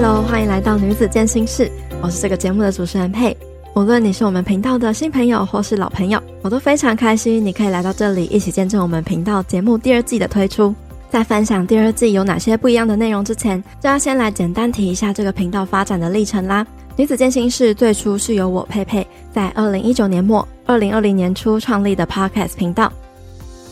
Hello，欢迎来到女子健心室，我是这个节目的主持人佩。无论你是我们频道的新朋友或是老朋友，我都非常开心你可以来到这里，一起见证我们频道节目第二季的推出。在分享第二季有哪些不一样的内容之前，就要先来简单提一下这个频道发展的历程啦。女子健心室最初是由我佩佩在二零一九年末、二零二零年初创立的 Podcast 频道。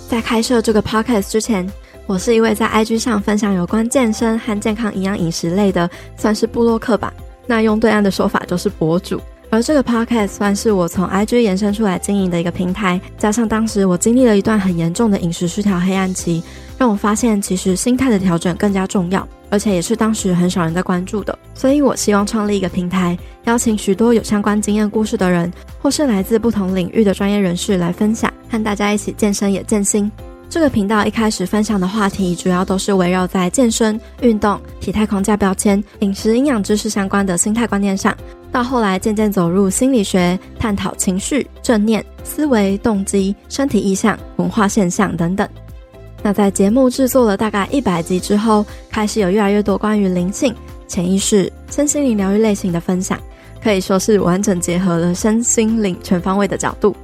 在开设这个 Podcast 之前，我是一位在 IG 上分享有关健身和健康营养饮食类的，算是部落客吧。那用对岸的说法就是博主。而这个 Podcast 算是我从 IG 延伸出来经营的一个平台，加上当时我经历了一段很严重的饮食失调黑暗期，让我发现其实心态的调整更加重要，而且也是当时很少人在关注的。所以我希望创立一个平台，邀请许多有相关经验故事的人，或是来自不同领域的专业人士来分享，和大家一起健身也健心。这个频道一开始分享的话题，主要都是围绕在健身、运动、体态框架标签、饮食营养知识相关的心态观念上，到后来渐渐走入心理学，探讨情绪、正念、思维、动机、身体意象、文化现象等等。那在节目制作了大概一百集之后，开始有越来越多关于灵性、潜意识、身心灵疗愈类型的分享，可以说是完整结合了身心灵全方位的角度。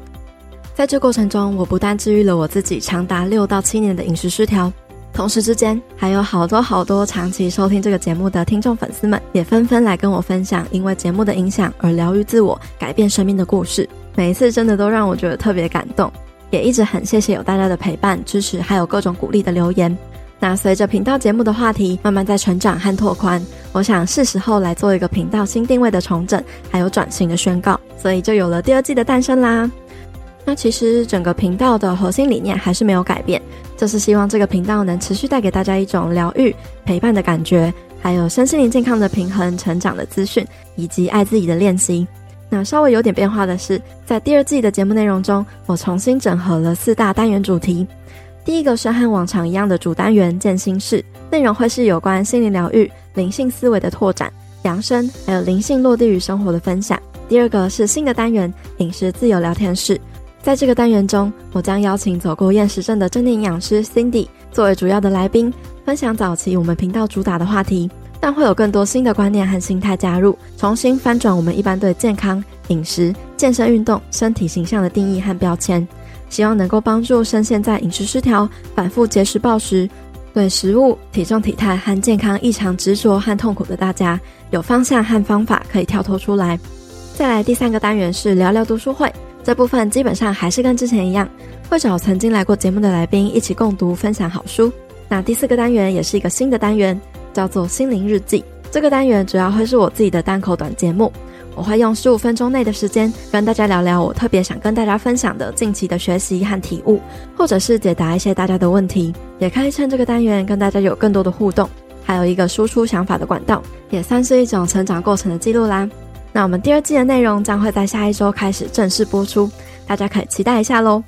在这过程中，我不但治愈了我自己长达六到七年的饮食失调，同时之间还有好多好多长期收听这个节目的听众粉丝们，也纷纷来跟我分享因为节目的影响而疗愈自我、改变生命的故事。每一次真的都让我觉得特别感动，也一直很谢谢有大家的陪伴、支持，还有各种鼓励的留言。那随着频道节目的话题慢慢在成长和拓宽，我想是时候来做一个频道新定位的重整，还有转型的宣告，所以就有了第二季的诞生啦。那其实整个频道的核心理念还是没有改变，就是希望这个频道能持续带给大家一种疗愈、陪伴的感觉，还有身心灵健康的平衡、成长的资讯，以及爱自己的练习。那稍微有点变化的是，在第二季的节目内容中，我重新整合了四大单元主题。第一个是和往常一样的主单元建心室，内容会是有关心灵疗愈、灵性思维的拓展、养生，还有灵性落地与生活的分享。第二个是新的单元饮食自由聊天室。在这个单元中，我将邀请走过厌食症的正念营养师 Cindy 作为主要的来宾，分享早期我们频道主打的话题，但会有更多新的观念和心态加入，重新翻转我们一般对健康、饮食、健身、运动、身体形象的定义和标签，希望能够帮助深陷在饮食失调、反复节食暴食、对食物、体重、体态和健康异常执着和痛苦的大家，有方向和方法可以跳脱出来。再来第三个单元是聊聊读书会。这部分基本上还是跟之前一样，会找曾经来过节目的来宾一起共读、分享好书。那第四个单元也是一个新的单元，叫做心灵日记。这个单元主要会是我自己的单口短节目，我会用十五分钟内的时间跟大家聊聊我特别想跟大家分享的近期的学习和体悟，或者是解答一些大家的问题。也可以趁这个单元跟大家有更多的互动，还有一个输出想法的管道，也算是一种成长过程的记录啦。那我们第二季的内容将会在下一周开始正式播出，大家可以期待一下喽。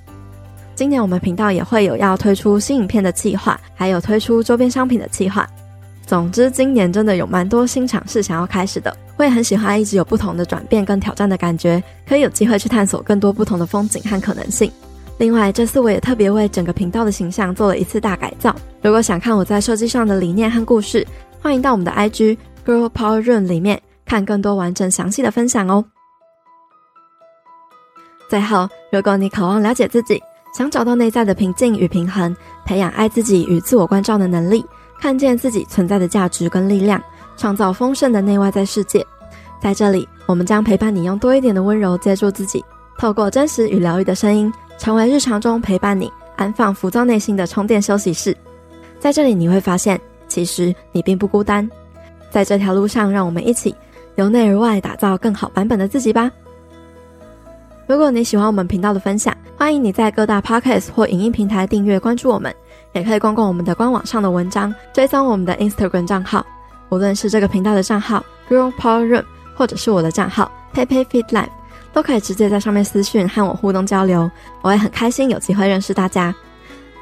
今年我们频道也会有要推出新影片的计划，还有推出周边商品的计划。总之，今年真的有蛮多新尝试想要开始的。我也很喜欢一直有不同的转变跟挑战的感觉，可以有机会去探索更多不同的风景和可能性。另外，这次我也特别为整个频道的形象做了一次大改造。如果想看我在设计上的理念和故事，欢迎到我们的 IG Girl Power Room 里面。看更多完整详细的分享哦。最后，如果你渴望了解自己，想找到内在的平静与平衡，培养爱自己与自我关照的能力，看见自己存在的价值跟力量，创造丰盛的内外在世界，在这里，我们将陪伴你用多一点的温柔接住自己，透过真实与疗愈的声音，成为日常中陪伴你安放浮躁内心的充电休息室。在这里，你会发现，其实你并不孤单。在这条路上，让我们一起。由内而外打造更好版本的自己吧。如果你喜欢我们频道的分享，欢迎你在各大 Podcast 或影音平台订阅关注我们，也可以逛逛我们的官网上的文章，追踪我们的 Instagram 账号。无论是这个频道的账号 Girl Power Room，或者是我的账号 Pepe Fit Life，都可以直接在上面私讯和我互动交流。我也很开心有机会认识大家。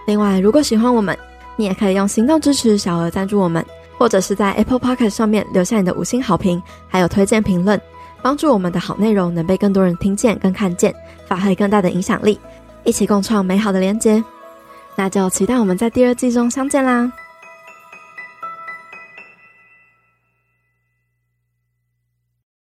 另外，如果喜欢我们，你也可以用行动支持小额赞助我们。或者是在 Apple Podcast 上面留下你的五星好评，还有推荐评论，帮助我们的好内容能被更多人听见跟看见，发挥更大的影响力，一起共创美好的连接。那就期待我们在第二季中相见啦！